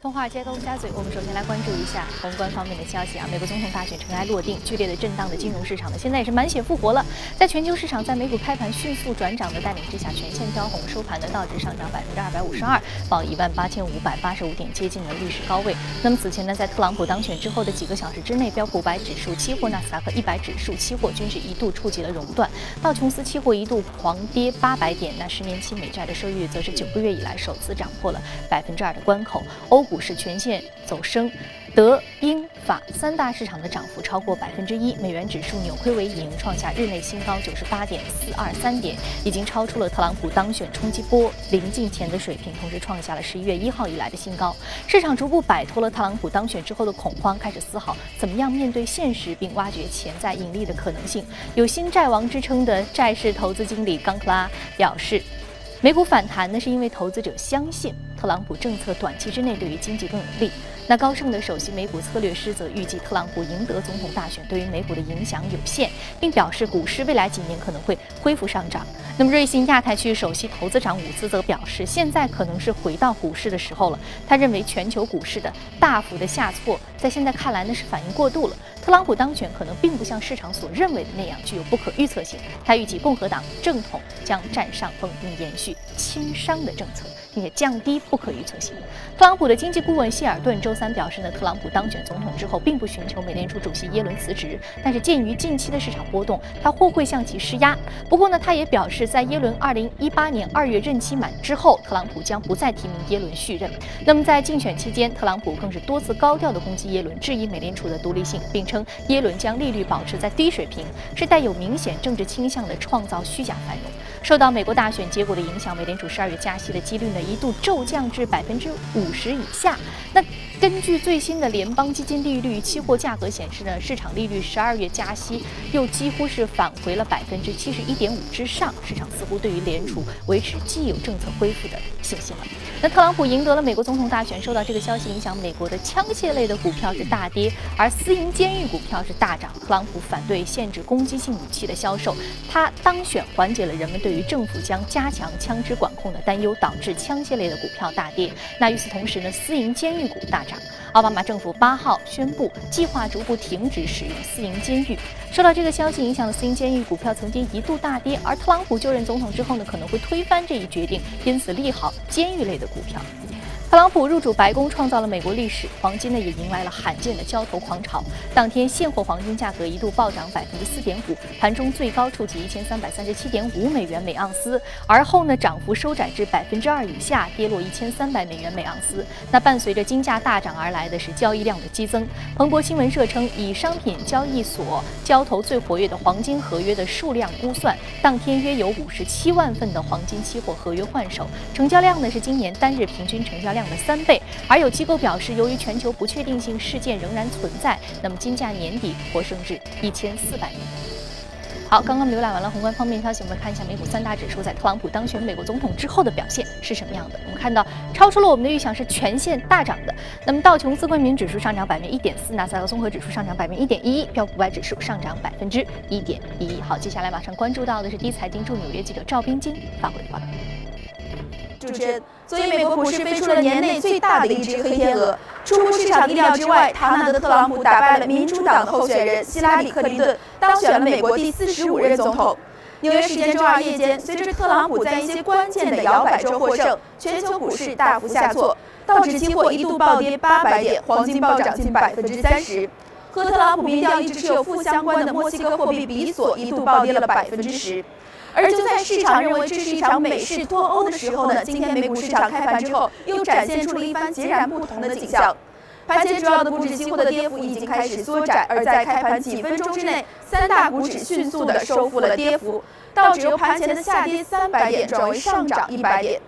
从华尔街到陆家嘴，我们首先来关注一下宏观方面的消息啊。美国总统大选尘埃落定，剧烈的震荡的金融市场呢，现在也是满血复活了。在全球市场在美股开盘迅速转涨的带领之下，全线飘红，收盘的道指上涨百分之二百五十二，报一万八千五百八十五点，接近了历史高位。那么此前呢，在特朗普当选之后的几个小时之内，标普五百指数期货、纳斯达克一百指数期货均是一度触及了熔断，道琼斯期货一度狂跌八百点，那十年期美债的收益率则是九个月以来首次涨破了百分之二的关口。欧股市全线。走升，德、英、法三大市场的涨幅超过百分之一，美元指数扭亏为盈，创下日内新高九十八点四二三点，已经超出了特朗普当选冲击波临近前的水平，同时创下了十一月一号以来的新高。市场逐步摆脱了特朗普当选之后的恐慌，开始思考怎么样面对现实，并挖掘潜在盈利的可能性。有新债王之称的债市投资经理冈克拉表示。美股反弹呢，是因为投资者相信特朗普政策短期之内对于经济更有利。那高盛的首席美股策略师则预计特朗普赢得总统大选对于美股的影响有限，并表示股市未来几年可能会恢复上涨。那么瑞信亚太区首席投资长伍兹则表示，现在可能是回到股市的时候了。他认为全球股市的大幅的下挫，在现在看来呢是反应过度了。特朗普当选可能并不像市场所认为的那样具有不可预测性。他预计共和党正统将占上风，并延续亲商的政策，并且降低不可预测性。特朗普的经济顾问希尔顿周三表示呢，特朗普当选总统之后，并不寻求美联储主席耶伦辞职，但是鉴于近期的市场波动，他或会向其施压。不过呢，他也表示，在耶伦2018年2月任期满之后，特朗普将不再提名耶伦续任。那么在竞选期间，特朗普更是多次高调的攻击耶伦，质疑美联储的独立性，并称。耶伦将利率保持在低水平，是带有明显政治倾向的创造虚假繁荣。受到美国大选结果的影响，美联储十二月加息的几率呢一度骤降至百分之五十以下。那根据最新的联邦基金利率期货价格显示呢，市场利率十二月加息又几乎是返回了百分之七十一点五之上。市场似乎对于联储维持既有政策恢复的信心了。那特朗普赢得了美国总统大选，受到这个消息影响，美国的枪械类的股票是大跌，而私营监狱股票是大涨。特朗普反对限制攻击性武器的销售，他当选缓解了人们对于政府将加强枪支管控的担忧，导致枪械类的股票大跌。那与此同时呢，私营监狱股大。奥巴马政府八号宣布，计划逐步停止使用私营监狱。受到这个消息影响的私营监狱股票曾经一度大跌，而特朗普就任总统之后呢，可能会推翻这一决定，因此利好监狱类的股票。特朗普入主白宫，创造了美国历史，黄金呢也迎来了罕见的交投狂潮。当天现货黄金价格一度暴涨百分之四点五，盘中最高触及一千三百三十七点五美元每盎司，而后呢涨幅收窄至百分之二以下，跌落一千三百美元每盎司。那伴随着金价大涨而来的是交易量的激增。彭博新闻社称，以商品交易所交投最活跃的黄金合约的数量估算，当天约有五十七万份的黄金期货合约换手，成交量呢是今年单日平均成交量。量的三倍，而有机构表示，由于全球不确定性事件仍然存在，那么金价年底或升至一千四百元。好，刚刚浏览完了宏观方面消息，我们看一下美股三大指数在特朗普当选美国总统之后的表现是什么样的。我们看到，超出了我们的预想，是全线大涨的。那么道琼斯冠名指数上涨百分之一点四，纳斯达克综合指数上涨百分之一点一，标普五百指数上涨百分之一点一一。好，接下来马上关注到的是第一财经驻纽约记者赵冰晶发回的报道。主持人，昨天美国股市飞出了年内最大的一只黑天鹅，出乎市场意料之外，唐纳德·特朗普打败了民主党的候选人希拉里·克林顿，当选了美国第四十五任总统。纽约时间周二夜间，随着特朗普在一些关键的摇摆州获胜，全球股市大幅下挫，道指期货一度暴跌八百点，黄金暴涨近百分之三十。和特朗普民调一直持有负相关的墨西哥货币比索一度暴跌了百分之十。而就在市场认为这是一场美式脱欧的时候呢，今天美股市场开盘之后又展现出了一番截然不同的景象。盘前主要的股指期货的跌幅已经开始缩窄，而在开盘几分钟之内，三大股指迅速的收复了跌幅，道指由盘前的下跌三百点转为上涨一百点。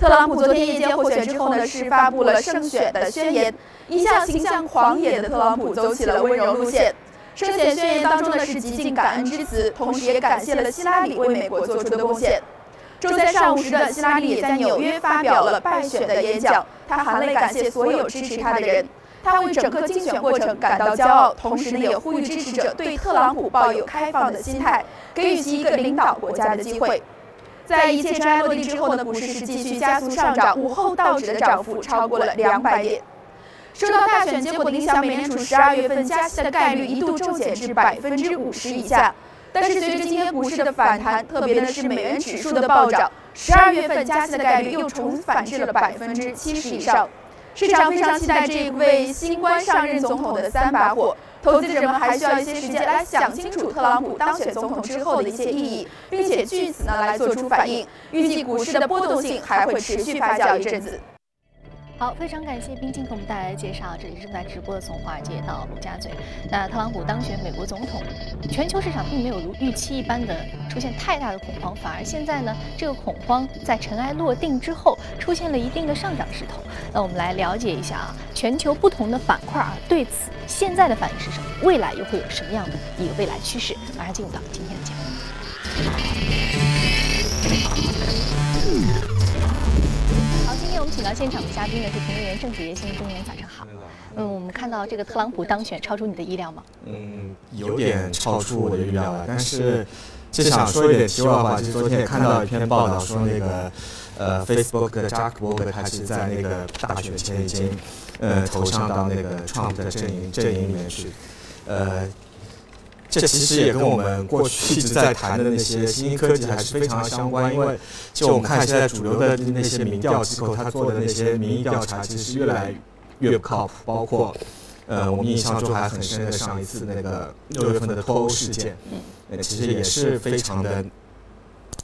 特朗普昨天夜间获选之后呢，是发布了胜选的宣言，一向形象狂野的特朗普走起了温柔路线。胜选宣言当中呢是极尽感恩之词，同时也感谢了希拉里为美国做出的贡献。周三上午时的希拉里也在纽约发表了败选的演讲，她含泪感谢所有支持她的人，他为整个竞选过程感到骄傲，同时呢也呼吁支持者对特朗普抱有开放的心态，给予其一个领导国家的机会。在一切尘埃落定之后呢，股市是继续加速上涨，午后道指的涨幅超过了两百点。受到大选结果的影响，美联储十二月份加息的概率一度骤减至百分之五十以下。但是随着今天股市的反弹，特别的是美元指数的暴涨，十二月份加息的概率又重返至了百分之七十以上。市场非常期待这一位新官上任总统的三把火。投资者们还需要一些时间来想清楚特朗普当选总统之后的一些意义，并且据此呢来做出反应。预计股市的波动性还会持续发酵一阵子。好，非常感谢冰晶给我们带来的介绍。这里正在直播的从华尔街到陆家嘴。那特朗普当选美国总统，全球市场并没有如预期一般的出现太大的恐慌，反而现在呢，这个恐慌在尘埃落定之后出现了一定的上涨势头。那我们来了解一下啊，全球不同的板块啊，对此现在的反应是什么？未来又会有什么样的一个未来趋势？马上进入到今天的节目。到现场的嘉宾呢是评论员郑子言，先生，中年早上好。嗯，我们看到这个特朗普当选，超出你的意料吗？嗯，有点超出我的预料了。但是，就想说一点题外话，就是昨天也看到一篇报道说，那个呃，Facebook 的扎克伯格他是在那个大选前已经呃投向到那个 Trump 的阵营阵营里面去，呃。这其实也跟我们过去一直在谈的那些新兴科技还是非常相关，因为就我们看现在主流的那些民调机构，他做的那些民意调查，其实越来越不靠谱。包括，呃，我们印象中还很深的上一次那个六月份的脱欧事件，呃，其实也是非常的，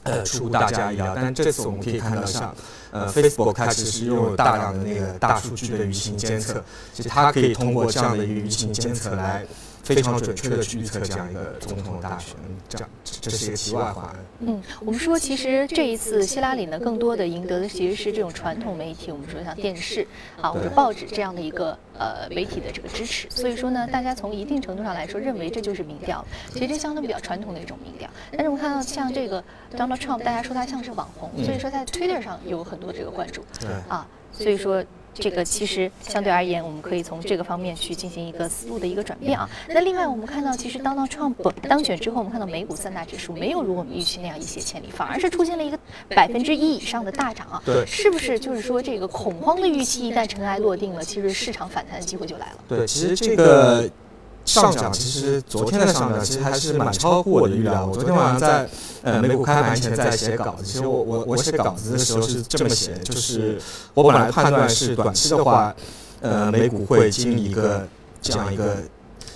呃，出乎大家意料。但这次我们可以看到，像呃，Facebook 它其实拥有大量的那个大数据的舆情监测，其实它可以通过这样的一个舆情监测来。非常准确的去预测这样一个总统大选，这样这是一个题外话。嗯，我们说其实这一次希拉里呢，更多的赢得的其实是这种传统媒体，我们说像电视啊或者报纸这样的一个呃媒体的这个支持。所以说呢，大家从一定程度上来说，认为这就是民调，其实这相对比较传统的一种民调。但是我们看到像这个 Donald Trump，大家说他像是网红，所以说在 Twitter 上有很多这个关注。对啊，所以说。这个其实相对而言，我们可以从这个方面去进行一个思路的一个转变啊。那另外，我们看到，其实当到 Trump 当选之后，我们看到美股三大指数没有如我们预期那样一泻千里，反而是出现了一个百分之一以上的大涨啊。对，是不是就是说这个恐慌的预期一旦尘埃落定了，其实市场反弹的机会就来了？对，其实这个。上涨其实昨天的上涨其实还是蛮超乎我的预料。我昨天晚上在呃美股开盘前在写稿子，其实我我我写稿子的时候是这么写，就是我本来判断是短期的话，呃美股会经历一个这样一个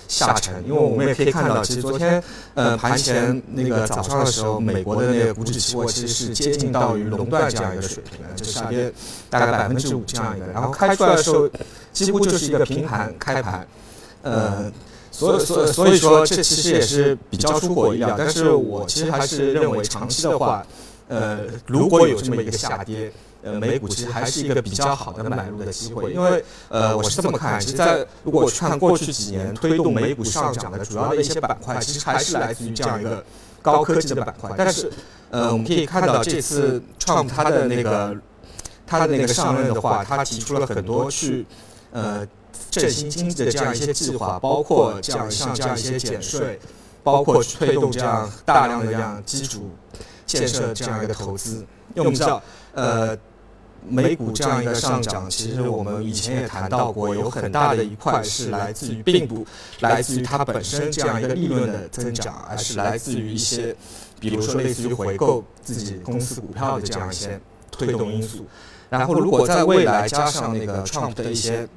下沉，因为我们也可以看到，其实昨天呃盘前那个早上的时候，美国的那个股指期货其实是接近到于垄断这样一个水平的，就下跌大概百分之五这样一个，然后开出来的时候几乎就是一个平盘开盘，呃。所以，所所以说，这其实也是比较出乎我意料。但是我其实还是认为，长期的话，呃，如果有这么一个下跌，呃，美股其实还是一个比较好的买入的机会。因为，呃，我是这么看，其实，在如果去看过去几年推动美股上涨的主要的一些板块，其实还是来自于这样一个高科技的板块。但是，呃，我们可以看到，这次 Trump 他的那个他的那个上任的话，他提出了很多去，呃。振兴经济的这样一些计划，包括这样像这样一些减税，包括推动这样大量的这样基础建设这样一个投资。因为我们知道，呃，美股这样一个上涨，其实我们以前也谈到过，有很大的一块是来自于并不来自于它本身这样一个利润的增长，而是来自于一些，比如说类似于回购自己公司股票的这样一些推动因素。然后，如果在未来加上那个 Trump 的一些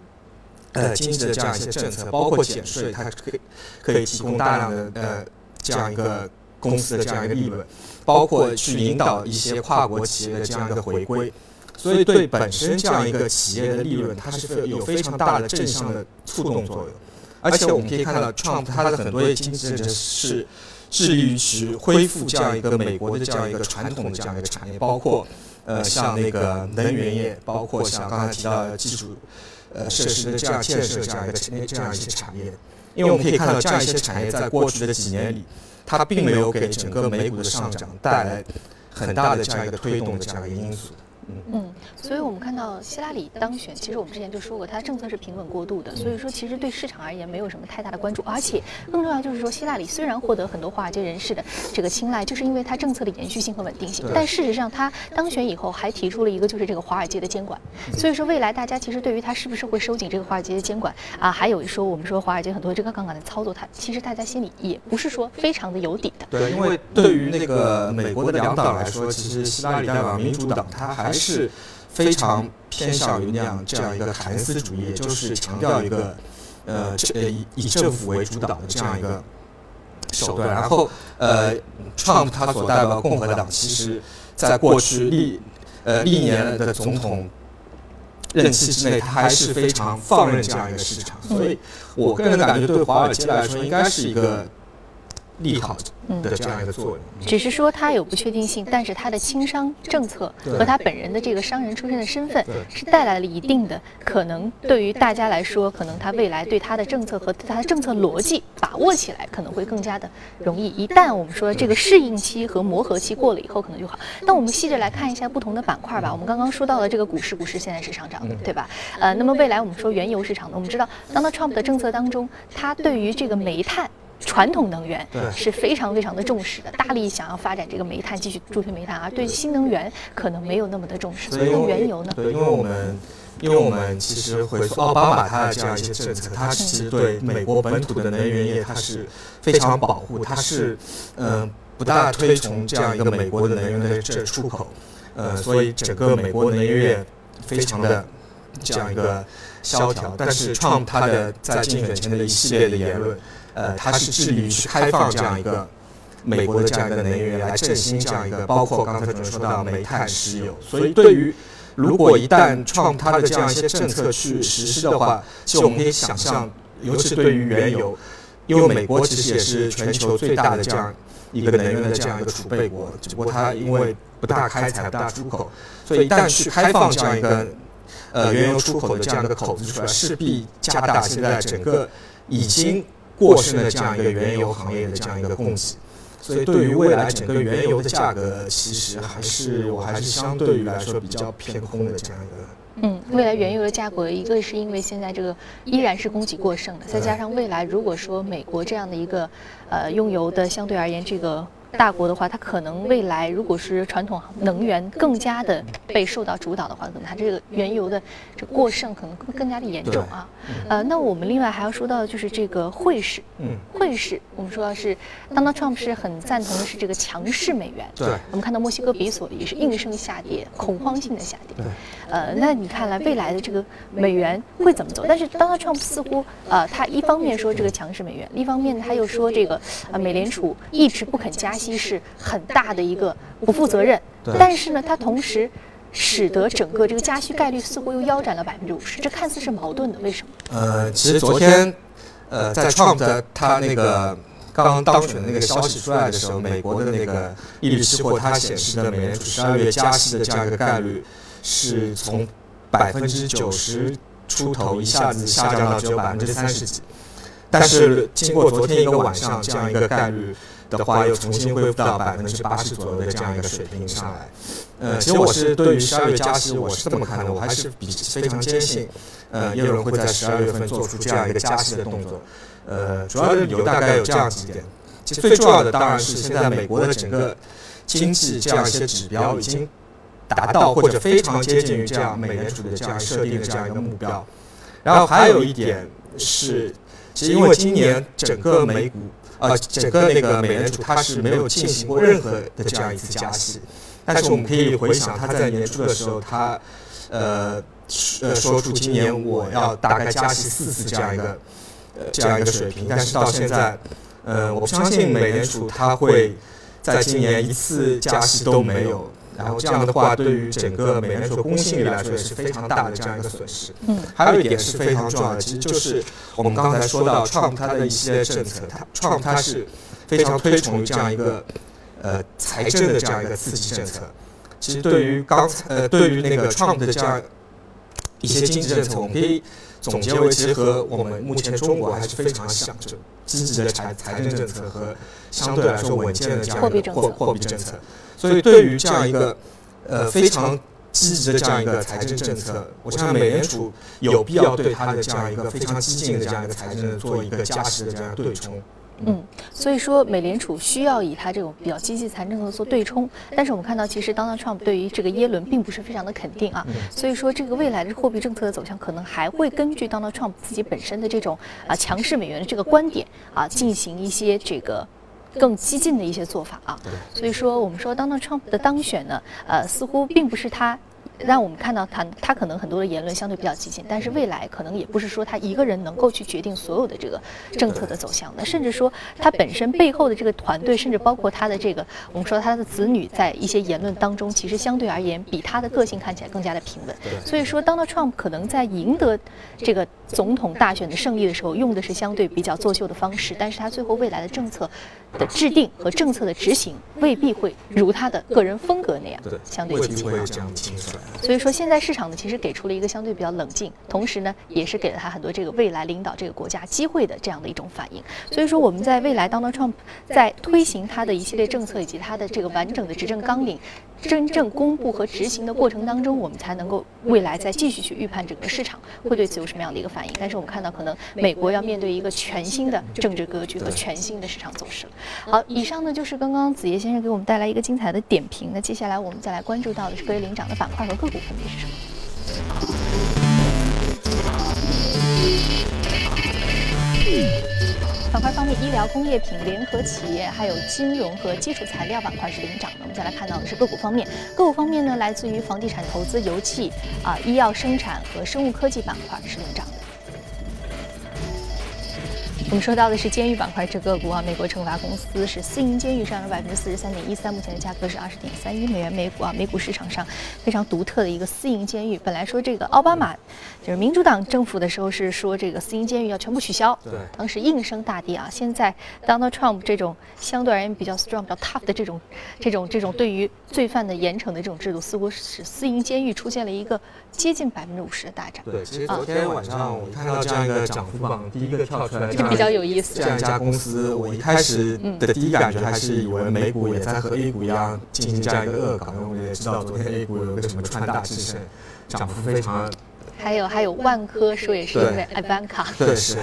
呃，经济的这样一些政策，包括减税，它可以可以提供大量的呃这样一个公司的这样一个利润，包括去引导一些跨国企业的这样一个回归，所以对本身这样一个企业的利润，它是有非常大的正向的触动作用。而且我们可以看到，Trump 他的很多经济政策是致力于去恢复这样一个美国的这样一个传统的这样一个产业，包括呃像那个能源业，包括像刚才提到的技术。呃，设施的这样建设，这样一个这样一些产业，因为我们可以看到，这样一些产业在过去的几年里，它并没有给整个美股的上涨带来很大的这样一个推动的这样一个因素。嗯，所以我们看到希拉里当选，其实我们之前就说过，他政策是平稳过渡的，所以说其实对市场而言没有什么太大的关注，而且更重要就是说，希拉里虽然获得很多华尔街人士的这个青睐，就是因为他政策的延续性和稳定性，但事实上他当选以后还提出了一个就是这个华尔街的监管，所以说未来大家其实对于他是不是会收紧这个华尔街的监管啊，还有说我们说华尔街很多这个杠杆的操作，他其实大家心里也不是说非常的有底的。对，因为对于那个美国的两党来说，其实希拉里代表民主党，他还还是。非常偏向于那样这样一个凯恩斯主义，也就是强调一个呃呃以以政府为主导的这样一个手段。然后呃，Trump 他所代表共和党，其实在过去历呃历年的总统任期之内，他还是非常放任这样一个市场。所以我个人的感觉，对华尔街来说，应该是一个。利好的这样一个作用，只是说它有不确定性，但是它的轻商政策和他本人的这个商人出身的身份，是带来了一定的可能。对于大家来说，可能他未来对他的政策和他的政策逻辑把握起来，可能会更加的容易。一旦我们说这个适应期和磨合期过了以后，可能就好。那我们细着来看一下不同的板块吧。我们刚刚说到了这个股市，股市现在是上涨的，对吧？呃，那么未来我们说原油市场呢？我们知道，Donald Trump 的政策当中，他对于这个煤炭。传统能源是非常非常的重视的，大力想要发展这个煤炭，继续助推煤炭，而对新能源可能没有那么的重视。所以原油呢？对，因为我们，因为我们其实回溯奥巴马他的这样一些政策，他其实对美国本土的能源业他是非常保护，他是嗯不大推崇这样一个美国的能源的这出口，呃，所以整个美国能源业非常的这样一个萧条。但是创他的在竞选前的一系列的言论。呃，它是致力于去开放这样一个美国的这样一个能源来振兴这样一个，包括刚才主持人说到煤炭、石油。所以，对于如果一旦创它的这样一些政策去实施的话，其实我们可以想象，尤其对于原油，因为美国其实也是全球最大的这样一个能源的这样一个储备国，只不过它因为不大开采、不大出口，所以一旦去开放这样一个呃原油出口的这样一个口子出来，势必加大现在整个已经。过剩的这样一个原油行业的这样一个供给，所以对于未来整个原油的价格，其实还是我还是相对于来说比较偏空的这样一个。嗯，未来原油的价格，一个是因为现在这个依然是供给过剩的，再加上未来如果说美国这样的一个呃用油的相对而言这个。大国的话，它可能未来如果是传统能源更加的被受到主导的话，可能它这个原油的这过剩可能更更加的严重啊。呃，那我们另外还要说到的就是这个汇市。嗯，汇市我们说到是，Donald Trump 是很赞同的是这个强势美元。对。我们看到墨西哥比索也是应声下跌，恐慌性的下跌。对。呃，那你看来未来的这个美元会怎么走？但是 Donald Trump 似乎呃，他一方面说这个强势美元，另一方面他又说这个呃，美联储一直不肯加息。其实很大的一个不负责任，但是呢，它同时使得整个这个加息概率似乎又腰斩了百分之五十，这看似是矛盾的，为什么？呃，其实昨天，呃，在 Trump 的他那个刚刚当选的那个消息出来的时候，美国的那个利率期货它显示的美联储十二月加息的这样一个概率是从百分之九十出头一下子下降到只有百分之三十几，但是经过昨天一个晚上这样一个概率。的话又重新恢复到百分之八十左右的这样一个水平上来。呃，其实我是对于十二月加息我是这么看的，我还是比非常坚信，呃，也有人会在十二月份做出这样一个加息的动作。呃，主要的理由大概有这样几点。其实最重要的当然是现在美国的整个经济这样一些指标已经达到或者非常接近于这样美联储的这样设定的这样一个目标。然后还有一点是，其实因为今年整个美股。呃，整个那个美联储它是没有进行过任何的这样一次加息，但是我们可以回想，它在年初的时候，它呃呃说出今年我要大概加息四次这样一个呃这样一个水平，但是到现在，呃，我不相信美联储它会在今年一次加息都没有。然后这样的话，对于整个美联储公信力来说也是非常大的这样一个损失。嗯，还有一点是非常重要的，其实就是我们刚才说到创他的一些政策，它创他是非常推崇于这样一个呃财政的这样一个刺激政策。其实对于刚才呃对于那个创的这样一些经济政策，我们可以总结为，其实和我们目前中国还是非常像，就积极的财财政政策和相对来说稳健的这样一个货货币政策。所以，对于这样一个呃非常积极的这样一个财政政策，我相信美联储有必要对它的这样一个非常激进的这样一个财政做一个加息的这样对冲。嗯，所以说美联储需要以它这种比较积极财政策做对冲，但是我们看到其实 Donald Trump 对于这个耶伦并不是非常的肯定啊，所以说这个未来的货币政策的走向可能还会根据 Donald Trump 自己本身的这种啊强势美元的这个观点啊进行一些这个。更激进的一些做法啊，所以说我们说 Donald Trump 的当选呢，呃，似乎并不是他。让我们看到他，他可能很多的言论相对比较激进，但是未来可能也不是说他一个人能够去决定所有的这个政策的走向的，甚至说他本身背后的这个团队，甚至包括他的这个我们说他的子女，在一些言论当中，其实相对而言比他的个性看起来更加的平稳。所以说，Donald Trump 可能在赢得这个总统大选的胜利的时候，用的是相对比较作秀的方式，但是他最后未来的政策的制定和政策的执行，未必会如他的个人风格那样相对激进。所以说，现在市场呢，其实给出了一个相对比较冷静，同时呢，也是给了他很多这个未来领导这个国家机会的这样的一种反应。所以说，我们在未来，Donald Trump 在推行他的一系列政策以及他的这个完整的执政纲领。真正公布和执行的过程当中，我们才能够未来再继续去预判整个市场会对此有什么样的一个反应。但是我们看到，可能美国要面对一个全新的政治格局和全新的市场走势了。好，以上呢就是刚刚子夜先生给我们带来一个精彩的点评。那接下来我们再来关注到的是各位领涨的板块和个股分别是什么？板块方面，医疗、工业品、联合企业，还有金融和基础材料板块是领涨的。我们再来看到的是个股方面，个股方面呢，来自于房地产投资、油气、啊医药生产和生物科技板块是领涨的。我们说到的是监狱板块这个股啊，美国惩罚公司是私营监狱上涨百分之四十三点一三，目前的价格是二十点三一美元每股啊。美股市场上非常独特的一个私营监狱，本来说这个奥巴马就是民主党政府的时候是说这个私营监狱要全部取消，对，当时应声大跌啊。现在 Donald Trump 这种相对而言比较 strong、比较 tough 的这种这种这种对于罪犯的严惩的这种制度，似乎使私营监狱出现了一个接近百分之五十的大涨。对，其实昨天晚上我看到这样一个涨幅榜，第一个跳出来。比较有意思，这样一家公司，我一开始的第一感觉还是以为美股也在和 A 股一样进行这样一个恶搞，因为我们也知道昨天 A 股有个什么川大智胜，涨幅非常。还有还有万科说也是因为 Ivanka。对，是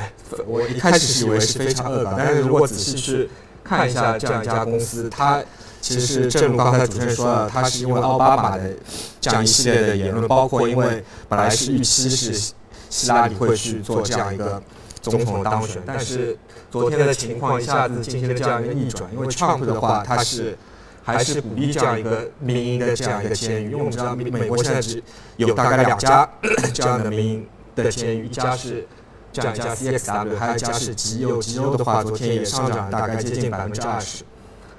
我一开始是以为是非常恶搞，但是如果仔细去看一下这样一家公司，它其实是正如刚才主持人说的，它是因为奥巴马的这样一系列的言论，包括因为本来是预期是希拉里会去做这样一个。总统当选，但是昨天的情况一下子进行了这样一个逆转，因为 Trump 的话，他是还是鼓励这样一个民营的这样一个监狱，因为我们知道美国现在只有大概两家这样的民营的监狱，一家是这样一家 CXW，还有一家是极优，极优的话昨天也上涨大概接近百分之二十，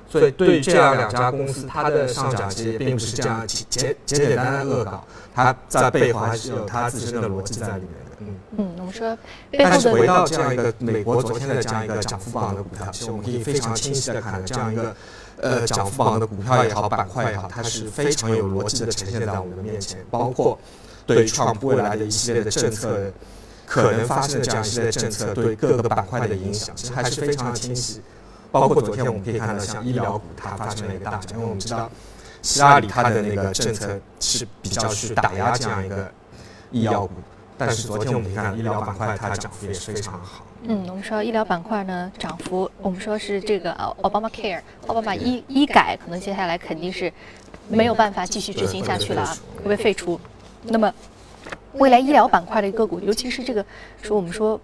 所以对于这样两家公司，它的上涨其实并不是这样简简简简单单恶搞，它在背后还是有它自身的逻辑在里面。嗯嗯，我们说，但是回到这样一个美国昨天的这样一个涨幅榜的股票，其实我们可以非常清晰的看到，这样一个呃涨幅榜的股票也好，板块也好，它是非常有逻辑的呈现在我们的面前。包括对创未来的一系列的政策，可能发生的这样一系列政策对各个板块的影响，其实还是非常的清晰。包括昨天我们可以看到，像医疗股它发生了一个大涨，因为我们知道希拉里它的那个政策是比较去打压这样一个医药股。但是昨天我们看医疗板块，它涨幅也是非常好。嗯，我们说医疗板块呢，涨幅，我们说是这个奥巴马 Care，奥巴马医医改，可能接下来肯定是没有办法继续执行下去了啊，会被废除。那么未来医疗板块的个股，尤其是这个，说我们说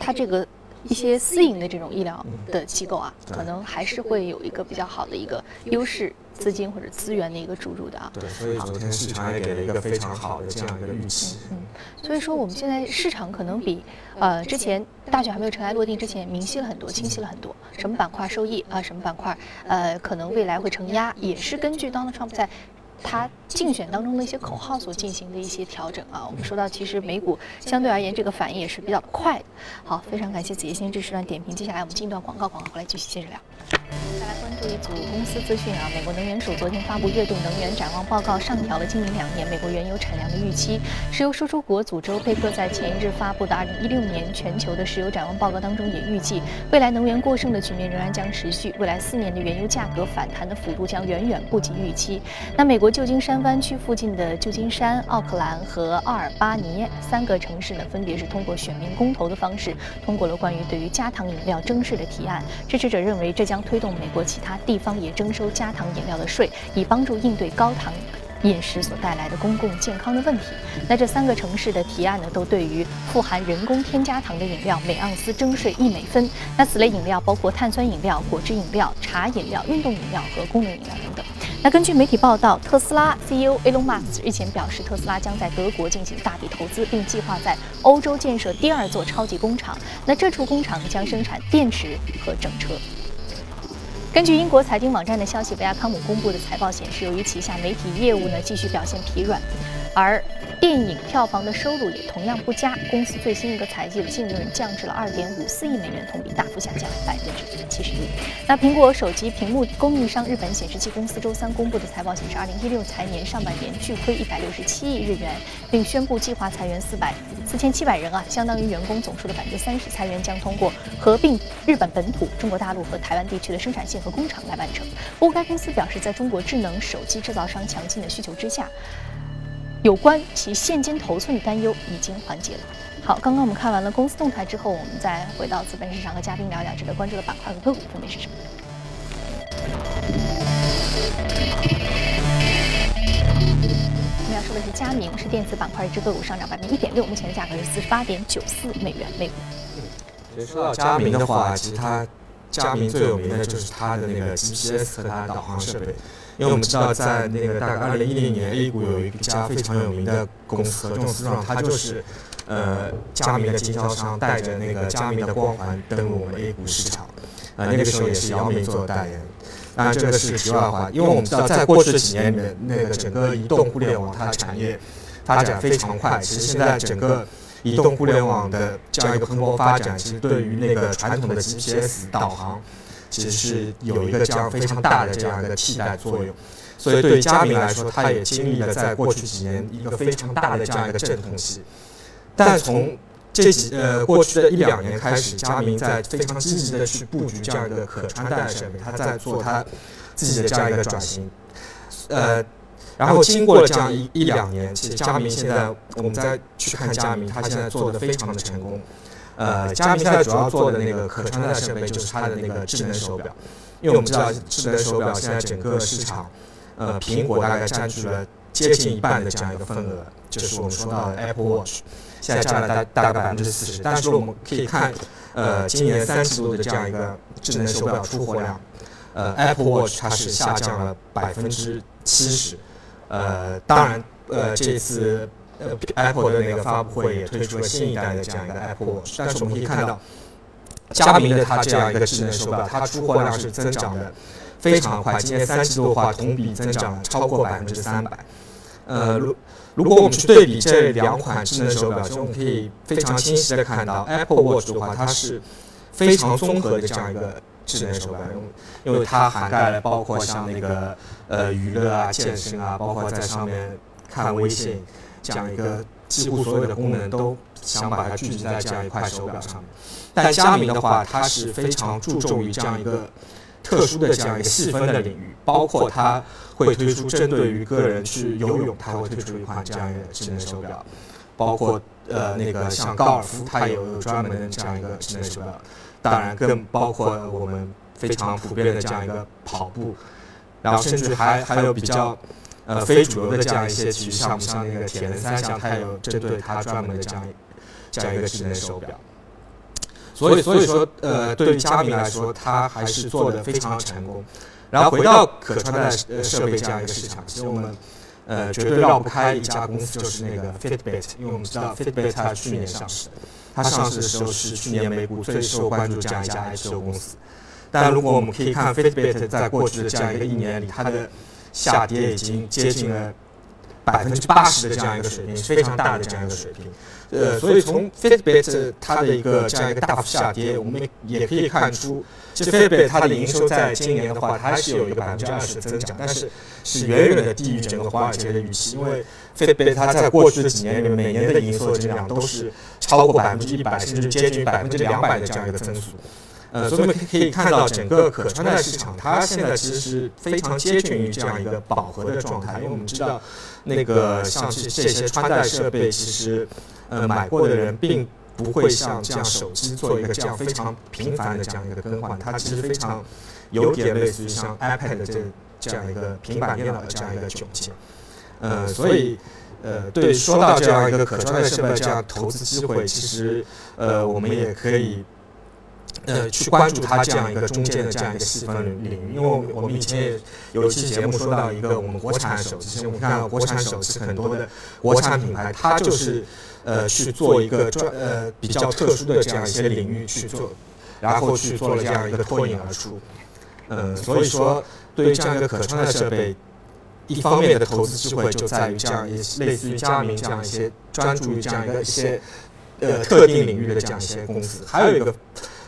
它这个。一些私营的这种医疗的机构啊，可能还是会有一个比较好的一个优势资金或者资源的一个注入的啊。对，所以昨天市场也给了一个非常好的这样一个预期。嗯，所以说我们现在市场可能比呃之前大选还没有尘埃落定之前明晰了很多，清晰了很多。什么板块受益啊？什么板块呃可能未来会承压？也是根据 Donald Trump 在。他竞选当中的一些口号所进行的一些调整啊，我们说到其实美股相对而言这个反应也是比较快的。好，非常感谢子夜先生这时段点评，接下来我们进一段广告，广告回来继续接着聊。再来关注一组公司资讯啊，美国能源署昨天发布月度能源展望报告，上调了今明两年美国原油产量的预期。石油输出国组织欧佩克在前一日发布的2016年全球的石油展望报告当中也预计，未来能源过剩的局面仍然将持续，未来四年的原油价格反弹的幅度将远远不及预期。那美国旧金山湾区附近的旧金山、奥克兰和奥尔巴尼三个城市呢，分别是通过选民公投的方式通过了关于对于加糖饮料征税的提案。支持者认为这将推动美国其他地方也征收加糖饮料的税，以帮助应对高糖饮食所带来的公共健康的问题。那这三个城市的提案呢，都对于富含人工添加糖的饮料每盎司征税一美分。那此类饮料包括碳酸饮料、果汁饮料、茶饮料、运动饮料和功能饮料等等。那根据媒体报道，特斯拉 CEO Elon Musk 日前表示，特斯拉将在德国进行大笔投资，并计划在欧洲建设第二座超级工厂。那这处工厂将生产电池和整车。根据英国财经网站的消息，维亚康姆公布的财报显示，由于旗下媒体业务呢继续表现疲软，而电影票房的收入也同样不佳，公司最新一个财季的净利润降至了二点五四亿美元，同比大幅下降百分之七十一。那苹果手机屏幕供应商日本显示器公司周三公布的财报显示，二零一六财年上半年巨亏一百六十七亿日元，并宣布计划裁员四百四千七百人啊，相当于员工总数的百分之三十。裁员将通过合并日本本土、中国大陆和台湾地区的生产线和工厂来完成。不过该公司表示，在中国智能手机制造商强劲的需求之下。有关其现金头寸的担忧已经缓解了。好，刚刚我们看完了公司动态之后，我们再回到资本市场和嘉宾聊聊值得关注的板块和个股分别是什么。我们要说的是佳明，是电子板块一只个股上涨百分之一点六，目前的价格是四十八点九四美元每股。其实说到佳明的话，其实它佳明最有名的就是它的那个 GPS 和它的导航设备。因为我们知道，在那个大概二零一零年，A 股有一家非常有名的公司合众思创，它就是呃佳明的经销商，带着那个佳明的光环登陆我们 A 股市场。呃，那个时候也是姚明做代言。当然，这个是题外话，因为我们知道，在过去几年里面，那个整个移动互联网它的产业发展非常快。其实现在整个移动互联网的这样一个蓬勃发展，其实对于那个传统的 GPS 导航。其实是有一个这样非常大的这样一个替代作用，所以对佳明来说，他也经历了在过去几年一个非常大的这样一个阵痛期。但从这几呃过去的一两年开始，佳明在非常积极的去布局这样一个可穿戴设备，它在做它自己的这样一个转型。呃，然后经过了这样一一两年，其实佳明现在我们再去看佳明，他现在做的非常的成功。呃，佳明现在主要做的那个可穿戴设备就是它的那个智能手表，因为我们知道智能手表现在整个市场，呃，苹果大概占据了接近一半的这样一个份额，就是我们说到的 Apple Watch，现在占了大大概百分之四十。但是我们可以看，呃，今年三季度的这样一个智能手表出货量，呃，Apple Watch 它是下降了百分之七十。呃，当然，呃，这次。呃，Apple 的那个发布会也推出了新一代的这样一个 Apple Watch，但是我们可以看到，佳明的它这样一个智能手表，它出货量是增长的非常快，今年三季度的话，同比增长超过百分之三百。呃，如如果我们去对比这两款智能手表，就我们可以非常清晰的看到，Apple Watch 的话，它是非常综合的这样一个智能手表，因为它涵盖了包括像那个呃娱乐啊、健身啊，包括在上面看微信。这样一个几乎所有的功能都想把它聚集在这样一块手表上面，但佳明的话，它是非常注重于这样一个特殊的这样一个细分的领域，包括它会推出针对于个人去游泳，它会推出一款这样一个智能手表，包括呃那个像高尔夫，它也有专门的这样一个智能手表，当然更包括我们非常普遍的这样一个跑步，然后甚至还还有比较。呃，非主流的这样一些体育项目，像那个铁人三项，它有针对它专门的这样这样一个智能手表。所以，所以说，呃，对于佳明来说，它还是做的非常成功。然后回到可穿戴设备这样一个市场，其实我们呃绝对绕不开一家公司，就是那个 Fitbit，因为我们知道 Fitbit 它去年上市，它上市的时候是去年美股最受关注这样一家 IPO 公司。但如果我们可以看 Fitbit 在过去的这样一个一年里，它的下跌已经接近了百分之八十的这样一个水平，非常大的这样一个水平。呃，所以从 Fitbit 它的一个这样一个大幅下跌，我们也可以看出，其实 Fitbit 它的营收在今年的话，它还是有一个百分之二十的增长，但是是远远的低于整个华尔街的预期，因为 Fitbit 它在过去的几年里面，每年的营收增长都是超过百分之一百，甚至接近百分之两百的这样一个增速。呃，所以我们可以看到，整个可穿戴市场它现在其实是非常接近于这样一个饱和的状态，因为我们知道，那个像是这些穿戴设备，其实呃买过的人并不会像这样手机做一个这样非常频繁的这样一个更换，它其实非常有点类似于像 iPad 的这这样一个平板电脑的这样一个窘境。呃，所以呃，对说到这样一个可穿戴设备这样投资机会，其实呃我们也可以。呃，去关注它这样一个中间的这样一个细分领域，因为我们以前也有一期节目说到一个我们国产手机，其实我们看国产手机很多的国产品牌，它就是呃去做一个专呃比较特殊的这样一些领域去做，然后去做了这样一个脱颖而出。嗯，所以说对于这样一个可穿戴设备，一方面的投资机会就在于这样一类似于佳明这样一些专注于这样一个一些呃特定领域的这样一些公司，还有一个。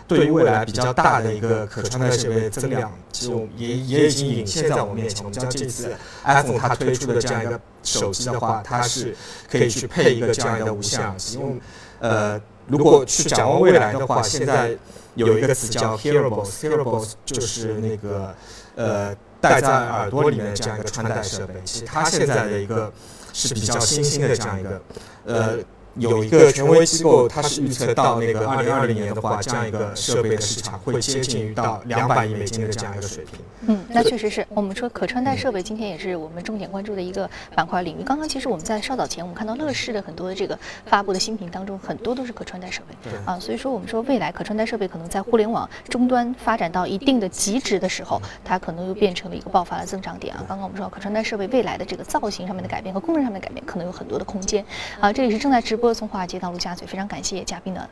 对于未来比较大的一个可穿戴设备增量，其实也也已经领先在我们面前。我们将这次 iPhone 它推出的这样一个手机的话，它是可以去配一个这样一个无线耳机。因为呃，如果去展望未来的话，现在有一个词叫 Hearables，Hearables 就是那个呃戴在耳朵里面的这样一个穿戴设备。其实它现在的一个是比较新兴的这样一个呃。有一个权威机构，它是预测到那个二零二零年的话，这样一个设备的市场会接近于到两百亿美金的这样一个水平。嗯，那确实是我们说可穿戴设备，今天也是我们重点关注的一个板块领域。刚刚其实我们在稍早前，我们看到乐视的很多的这个发布的新品当中，很多都是可穿戴设备。对啊，所以说我们说未来可穿戴设备可能在互联网终端发展到一定的极值的时候，它可能又变成了一个爆发的增长点啊。刚刚我们说可穿戴设备未来的这个造型上面的改变和功能上面的改变，可能有很多的空间啊。这里是正在直播从华尔街到陆。家嘴，非常感谢嘉宾的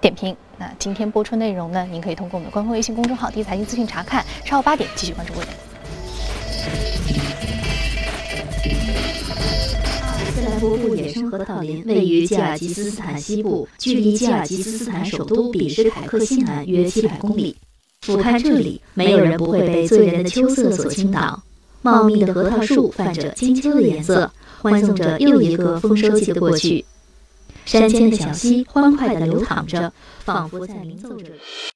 点评。那今天播出内容呢，您可以通过我们的官方微信公众号“第一财经资讯”查看。稍后八点继续关注未来。斯莱夫布野生核桃林位于吉尔吉斯斯坦西部，距离吉尔吉斯斯坦首都比什凯克西南约七百公里。俯瞰这里，没有人不会被醉人的秋色所倾倒。茂密的核桃树泛着金秋的颜色，欢送着又一个丰收季的过去。山间的小溪欢快地流淌着，仿佛在鸣奏着。